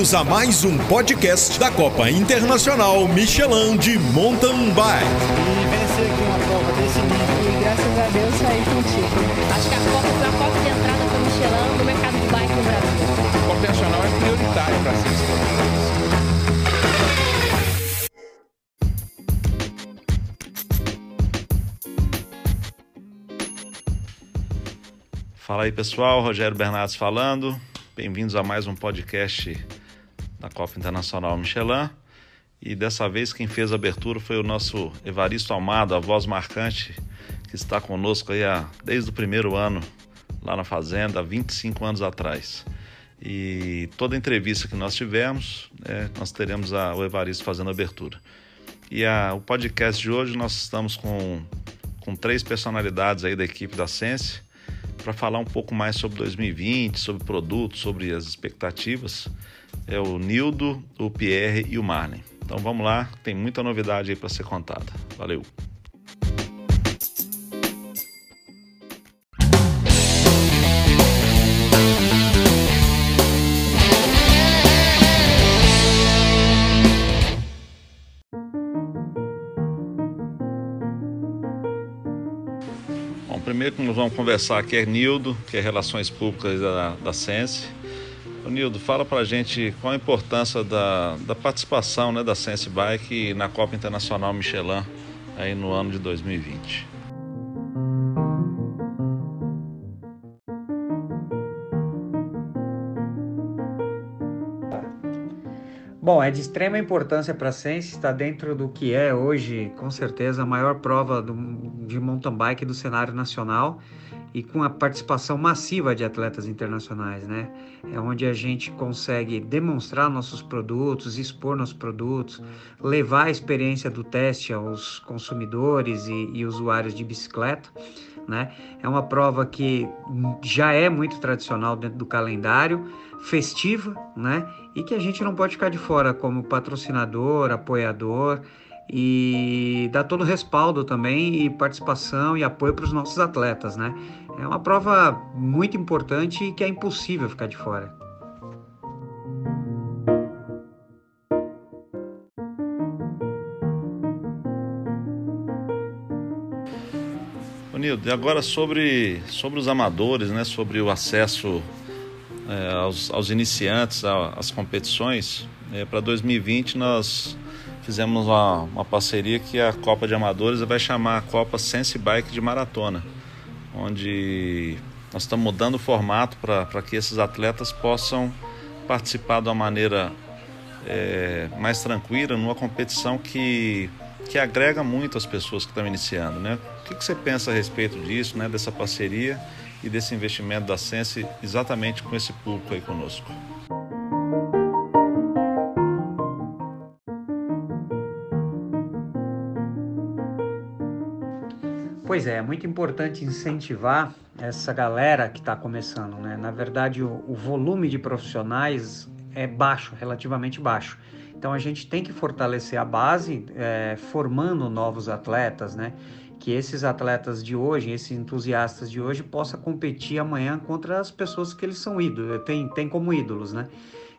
Bem-vindos a mais um podcast da Copa Internacional Michelin de Mountain Bike. E vencer aqui uma prova desse nível e graças a Deus sair contigo. Acho que a Copa foi a porta de entrada para o Michelin no mercado de bike no Brasil. A Copa Nacional é prioritária para ciência. Fala aí pessoal, Rogério Bernardes falando. Bem-vindos a mais um podcast da Copa Internacional Michelin. E dessa vez quem fez a abertura foi o nosso Evaristo Almado, a voz marcante, que está conosco aí há, desde o primeiro ano lá na Fazenda, há 25 anos atrás. E toda entrevista que nós tivemos, é, nós teremos a, o Evaristo fazendo a abertura. E a, o podcast de hoje nós estamos com, com três personalidades aí da equipe da Sense para falar um pouco mais sobre 2020, sobre produtos, sobre as expectativas. É o Nildo, o Pierre e o Marley. Então vamos lá, tem muita novidade aí para ser contada. Valeu! Bom, primeiro que nós vamos conversar aqui é Nildo, que é Relações Públicas da, da Sense. Nildo, fala pra gente qual a importância da, da participação né, da Sense Bike na Copa Internacional Michelin aí no ano de 2020. Bom, é de extrema importância para a Sense, está dentro do que é hoje, com certeza, a maior prova do, de mountain bike do cenário nacional e com a participação massiva de atletas internacionais, né? É onde a gente consegue demonstrar nossos produtos, expor nossos produtos, levar a experiência do teste aos consumidores e, e usuários de bicicleta, né? É uma prova que já é muito tradicional dentro do calendário, festiva, né? E que a gente não pode ficar de fora como patrocinador, apoiador e dar todo o respaldo também e participação e apoio para os nossos atletas, né? É uma prova muito importante e que é impossível ficar de fora. Nildo, agora sobre, sobre os amadores, né, sobre o acesso é, aos, aos, iniciantes às competições, é, para 2020 nós fizemos uma, uma, parceria que a Copa de Amadores vai chamar a Copa Sense Bike de Maratona, onde nós estamos mudando o formato para que esses atletas possam participar de uma maneira é, mais tranquila, numa competição que, que agrega muito as pessoas que estão iniciando. Né? O que, que você pensa a respeito disso, né, dessa parceria e desse investimento da Sense exatamente com esse público aí conosco? Pois é, é muito importante incentivar essa galera que está começando, né? Na verdade, o, o, volume de profissionais é baixo, relativamente baixo. Então a gente tem que fortalecer a base, é, formando novos atletas, né? Que esses atletas de hoje, esses entusiastas de hoje, possam competir amanhã contra as pessoas que eles são ídolos, tem, tem como ídolos, né?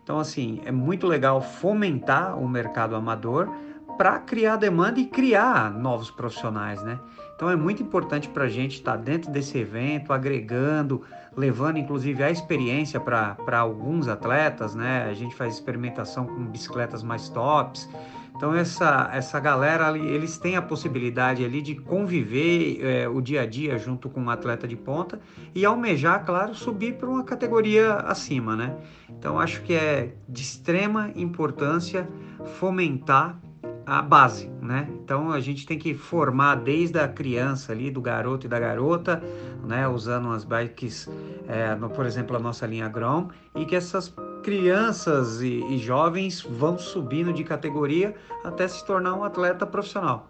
Então, assim, é muito legal fomentar o mercado amador para criar demanda e criar novos profissionais, né? Então é muito importante para a gente estar tá dentro desse evento, agregando, levando inclusive a experiência para alguns atletas, né? A gente faz experimentação com bicicletas mais tops. Então essa, essa galera ali, eles têm a possibilidade ali de conviver é, o dia a dia junto com um atleta de ponta e almejar, claro, subir para uma categoria acima, né? Então acho que é de extrema importância fomentar a base, né? Então a gente tem que formar desde a criança ali, do garoto e da garota, né? Usando as bikes, é, no, por exemplo, a nossa linha Grom, e que essas crianças e, e jovens vão subindo de categoria até se tornar um atleta profissional.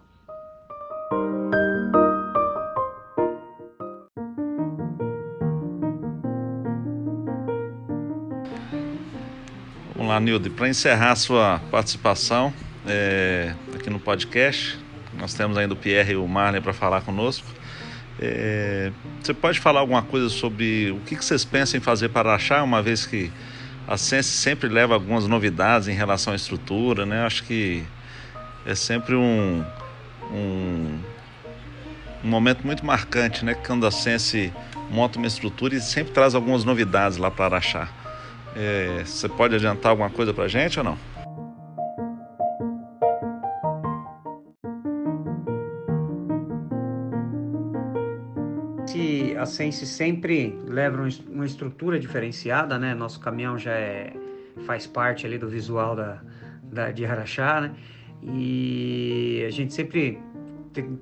Vamos lá, Nilde, para encerrar sua participação, é, aqui no podcast. Nós temos ainda o Pierre e o Marley para falar conosco. É, você pode falar alguma coisa sobre o que, que vocês pensam em fazer para achar, uma vez que a Sense sempre leva algumas novidades em relação à estrutura, né? Acho que é sempre um, um, um momento muito marcante, né? Quando a Sense monta uma estrutura e sempre traz algumas novidades lá para Araxá. É, você pode adiantar alguma coisa para a gente ou não? Sense sempre leva uma estrutura diferenciada, né? Nosso caminhão já é, faz parte ali do visual da, da de Araxá, né? E a gente sempre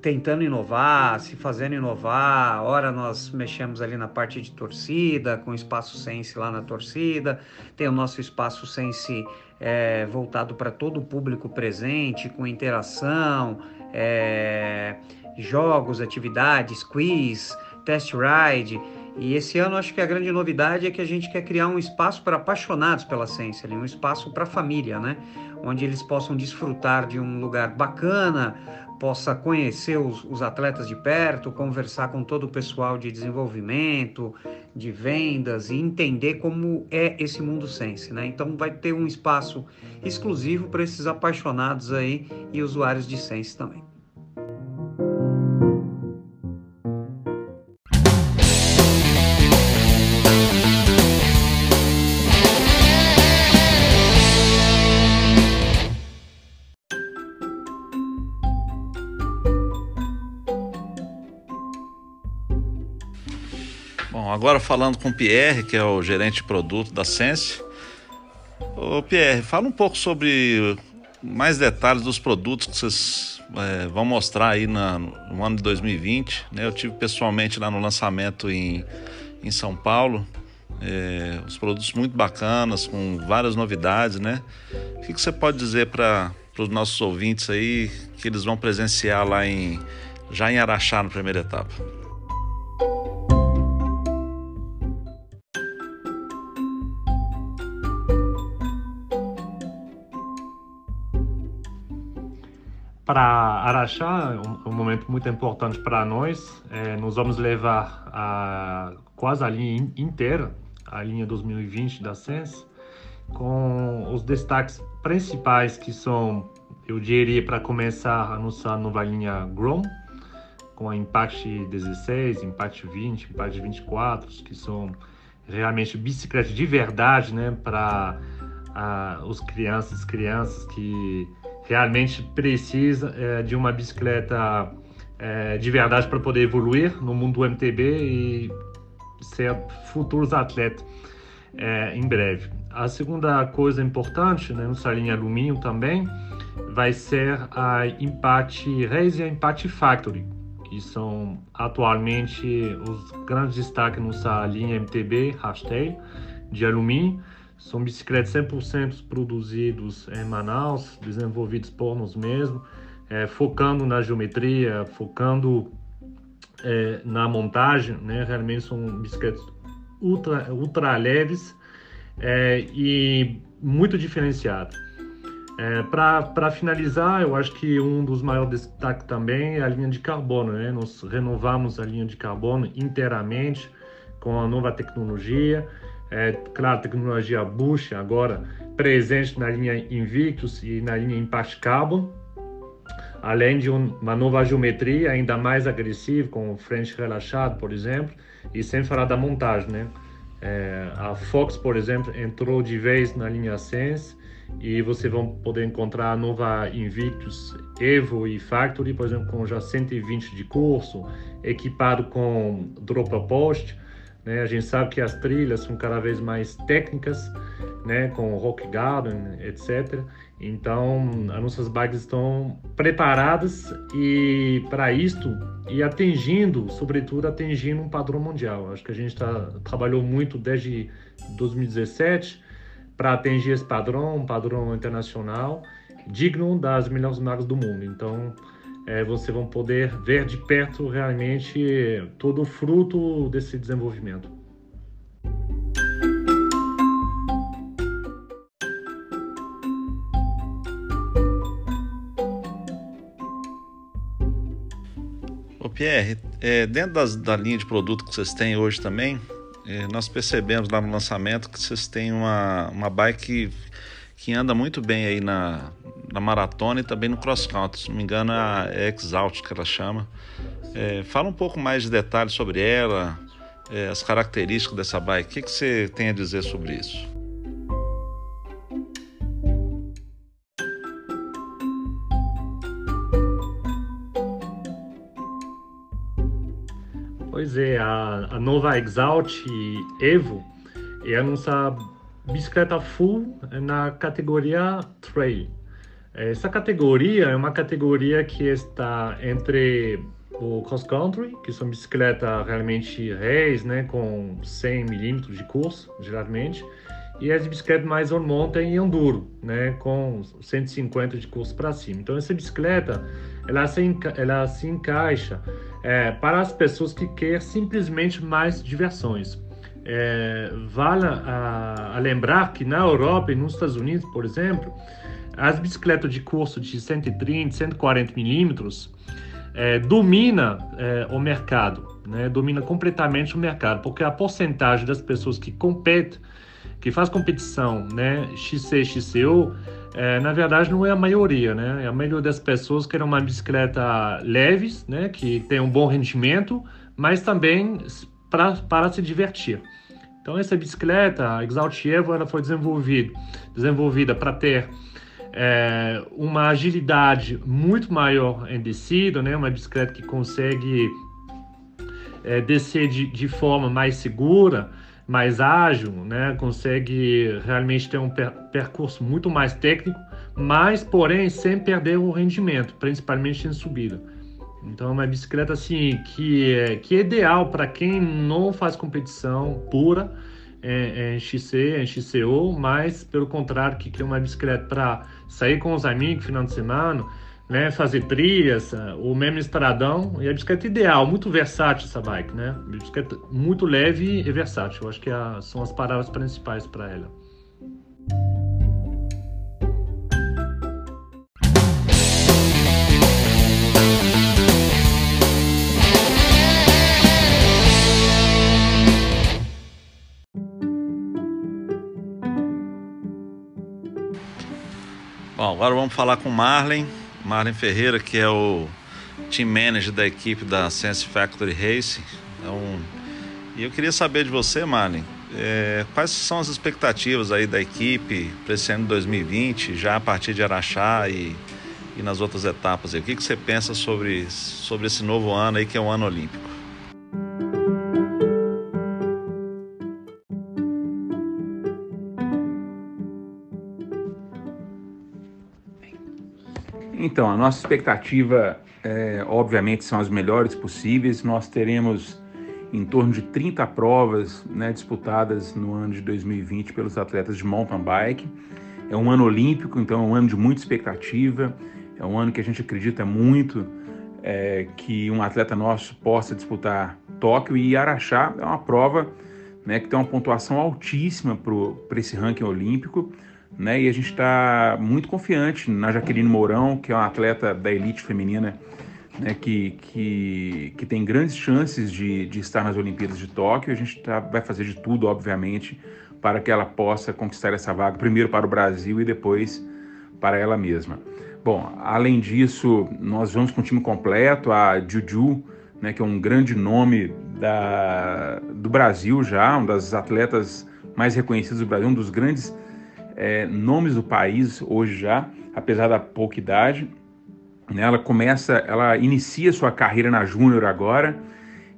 tentando inovar, se fazendo inovar. Ora nós mexemos ali na parte de torcida, com o espaço Sense lá na torcida. Tem o nosso espaço Sense é, voltado para todo o público presente, com interação, é, jogos, atividades, quiz, test ride. E esse ano acho que a grande novidade é que a gente quer criar um espaço para apaixonados pela ciência, um espaço para família, né? Onde eles possam desfrutar de um lugar bacana, possa conhecer os, os, atletas de perto, conversar com todo o pessoal de desenvolvimento, de vendas e entender como é esse mundo Sense, né? Então vai ter um espaço exclusivo para esses apaixonados aí e usuários de Sense também. Agora falando com o Pierre, que é o gerente de produto da Sense. Ô Pierre, fala um pouco sobre mais detalhes dos produtos que vocês é, vão mostrar aí na, no ano de 2020. Né? Eu tive pessoalmente lá no lançamento em, em São Paulo. É, os produtos muito bacanas, com várias novidades, né? O que, que você pode dizer para os nossos ouvintes aí que eles vão presenciar lá em já em Araxá na primeira etapa? Para Araxá, um, um, momento muito importante para nós. É, nós vamos levar a, quase a linha inteira, a linha 2020 da Sense, com os destaques principais que são, eu diria, para começar a nossa nova linha Grom, com a Impact 16, Impact 20, Impact 24, que são realmente bicicletas de verdade, né, para os crianças, crianças que realmente precisa é, de uma bicicleta é, de verdade para poder evoluir no mundo do MTB e ser futuros atletas é, em breve. A segunda coisa importante, né, nossa linha alumínio também, vai ser a Impact Race e a Impact Factory, que são atualmente os grandes destaques nossa linha MTB, hashtag, de alumínio. São bicicletas 100% produzidos em Manaus, desenvolvidos por nós mesmos, é, focando na geometria, focando é, na montagem, né? Realmente são bicicletas ultra, ultra leves é, e muito diferenciadas. É, Para finalizar, eu acho que um dos maiores destaques também é a linha de carbono. Né? Nós renovamos a linha de carbono inteiramente com a nova tecnologia. É, claro, tecnologia Bush agora presente na linha Invictus e na linha Impact Carbon, além de uma nova geometria ainda mais agressiva, com frente relaxado, por exemplo, e sem falar da montagem, né? É, a Fox, por exemplo, entrou de vez na linha Sense e você vão poder encontrar a nova Invictus Evo e Factory, por exemplo, com já 120 de curso, equipado com drop post, né? A gente sabe que as trilhas são cada vez mais técnicas, né? com rock garden, etc. Então, as nossas bikes estão preparadas e para isto e atingindo, sobretudo atingindo um padrão mundial. Acho que a gente tá, trabalhou muito desde 2017 para atingir esse padrão, um padrão internacional digno das melhores marcas do mundo. Então, é, vocês vão poder ver de perto realmente todo o fruto desse desenvolvimento. Pierre, é, dentro das, da linha de produto que vocês têm hoje também, é, nós percebemos lá no lançamento que vocês têm uma, uma bike que anda muito bem aí na, na maratona e também no cross country. Se não me engano, é Exalt que ela chama. É, fala um pouco mais de detalhes sobre ela, é, as características dessa bike. O que, que você tem a dizer sobre isso? Pois é, a, a nova Exalt Evo é a nossa bicicleta full na categoria Trail. Essa categoria é uma categoria que está entre o cross country, que são bicicletas realmente race, né, com 100 milímetros de curso, geralmente, e as bicicletas mais on mountain e enduro, né, com 150 de curso para cima. Então essa bicicleta, ela se, ela se encaixa é, para as pessoas que querem simplesmente mais diversões. É, vale a, a, lembrar que na Europa e nos Estados Unidos, por exemplo, as bicicletas de curso de 130, 140 milímetros é, domina é, o mercado, né? domina completamente o mercado, porque a porcentagem das pessoas que competem, que faz competição, né, XC, XCO, é, na verdade não é a maioria, né? É a maioria das pessoas querem uma bicicleta leves, né, que tem um bom rendimento, mas também pra, para se divertir. Então essa bicicleta, a Exalt Evo, ela foi desenvolvida, desenvolvida para ter é, uma agilidade muito maior em descida, né? Uma bicicleta que consegue é, descer de, de forma mais segura, mais ágil, né? Consegue realmente ter um per percurso muito mais técnico, mas porém sem perder o rendimento, principalmente em subida. Então é uma bicicleta assim que é, que é ideal para quem não faz competição pura em, em XC, em XCO, mas pelo contrário que quer uma bicicleta para sair com os amigos final de semana, né, fazer trilhas, o mesmo estradão, e a bicicleta ideal, muito versátil essa bike, né? Bicicleta muito leve e versátil, eu acho que é são as palavras principais para ela. Agora vamos falar com Marlen, Marlen Ferreira, que é o team manager da equipe da Sense Factory Racing. Então, e eu queria saber de você, Marlen, é, quais são as expectativas aí da equipe para esse ano de 2020, já a partir de Araxá e, e nas outras etapas? Aí? O que, que você pensa sobre, sobre esse novo ano aí, que é o ano olímpico? Então, a nossa expectativa, é, obviamente, são as melhores possíveis. Nós teremos em torno de 30 provas né, disputadas no ano de 2020 pelos atletas de mountain bike. É um ano olímpico, então é um ano de muita expectativa. É um ano que a gente acredita muito é, que um atleta nosso possa disputar Tóquio e Araxá é uma prova né, que tem uma pontuação altíssima para esse ranking olímpico né? E a gente está muito confiante na Jaqueline Mourão, que é uma atleta da elite feminina, né? que, que, que tem grandes chances de, de estar nas Olimpíadas de Tóquio. A gente tá, vai fazer de tudo, obviamente, para que ela possa conquistar essa vaga, primeiro para o Brasil e depois para ela mesma. Bom, além disso, nós vamos com o time completo, a Juju, né, que é um grande nome da, do Brasil já, uma das atletas mais reconhecidas do Brasil, um dos grandes é, nomes do país hoje já, apesar da pouca idade. Né? Ela começa, ela inicia sua carreira na Júnior agora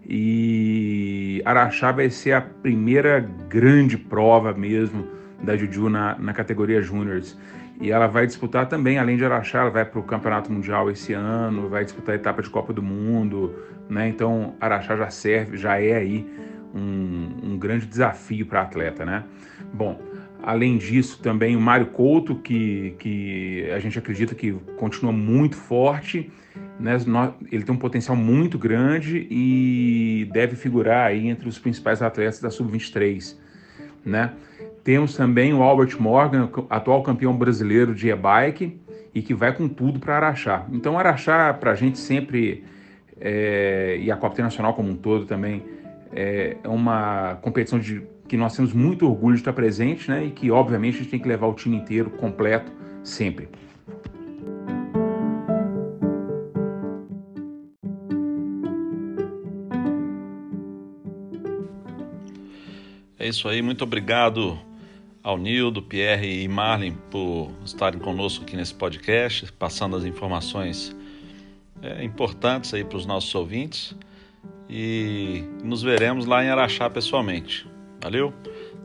e Araxá vai ser a primeira grande prova mesmo da Juju na, na categoria Júniors. E ela vai disputar também, além de Araxá, ela vai para o Campeonato Mundial esse ano, vai disputar a etapa de Copa do Mundo, né? Então Araxá já serve, já é aí um, um grande desafio para a atleta, né? Bom, Além disso, também o Mário Couto, que, que a gente acredita que continua muito forte, né? ele tem um potencial muito grande e deve figurar aí entre os principais atletas da Sub-23. Né? Temos também o Albert Morgan, atual campeão brasileiro de e-bike, e que vai com tudo para Araxá. Então, Araxá, para a gente sempre, é, e a Copa Internacional como um todo também, é, é uma competição de que nós temos muito orgulho de estar presente, né? E que obviamente a gente tem que levar o time inteiro completo sempre. É isso aí, muito obrigado ao Nildo, Pierre e Marlin por estarem conosco aqui nesse podcast, passando as informações é, importantes aí para os nossos ouvintes e nos veremos lá em Araxá pessoalmente. Valeu?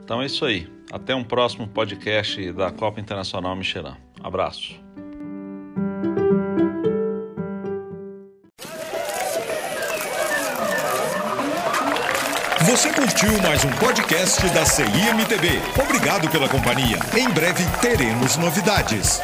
Então é isso aí. Até um próximo podcast da Copa Internacional Michelin. Abraço. Você curtiu mais um podcast da CIMTV. Obrigado pela companhia. Em breve teremos novidades.